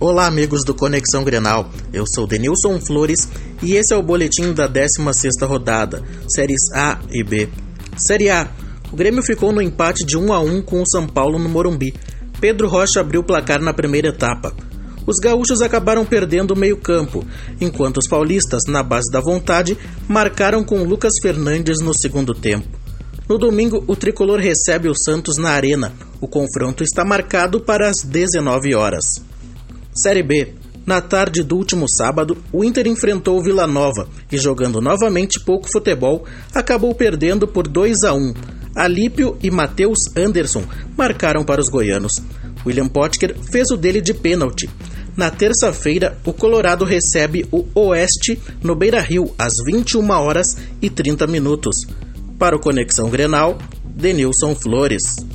Olá, amigos do Conexão Grenal. Eu sou Denilson Flores e esse é o boletim da 16ª rodada, séries A e B. Série A. O Grêmio ficou no empate de 1 a 1 com o São Paulo no Morumbi. Pedro Rocha abriu o placar na primeira etapa. Os gaúchos acabaram perdendo o meio-campo, enquanto os paulistas, na base da vontade, marcaram com Lucas Fernandes no segundo tempo. No domingo, o tricolor recebe o Santos na Arena. O confronto está marcado para as 19 horas. Série B. Na tarde do último sábado, o Inter enfrentou o Vila Nova e, jogando novamente pouco futebol, acabou perdendo por 2 a 1. Alípio e Matheus Anderson marcaram para os goianos. William Potker fez o dele de pênalti. Na terça-feira, o Colorado recebe o Oeste no Beira Rio às 21 horas e 30 minutos. Para o Conexão Grenal, Denilson Flores.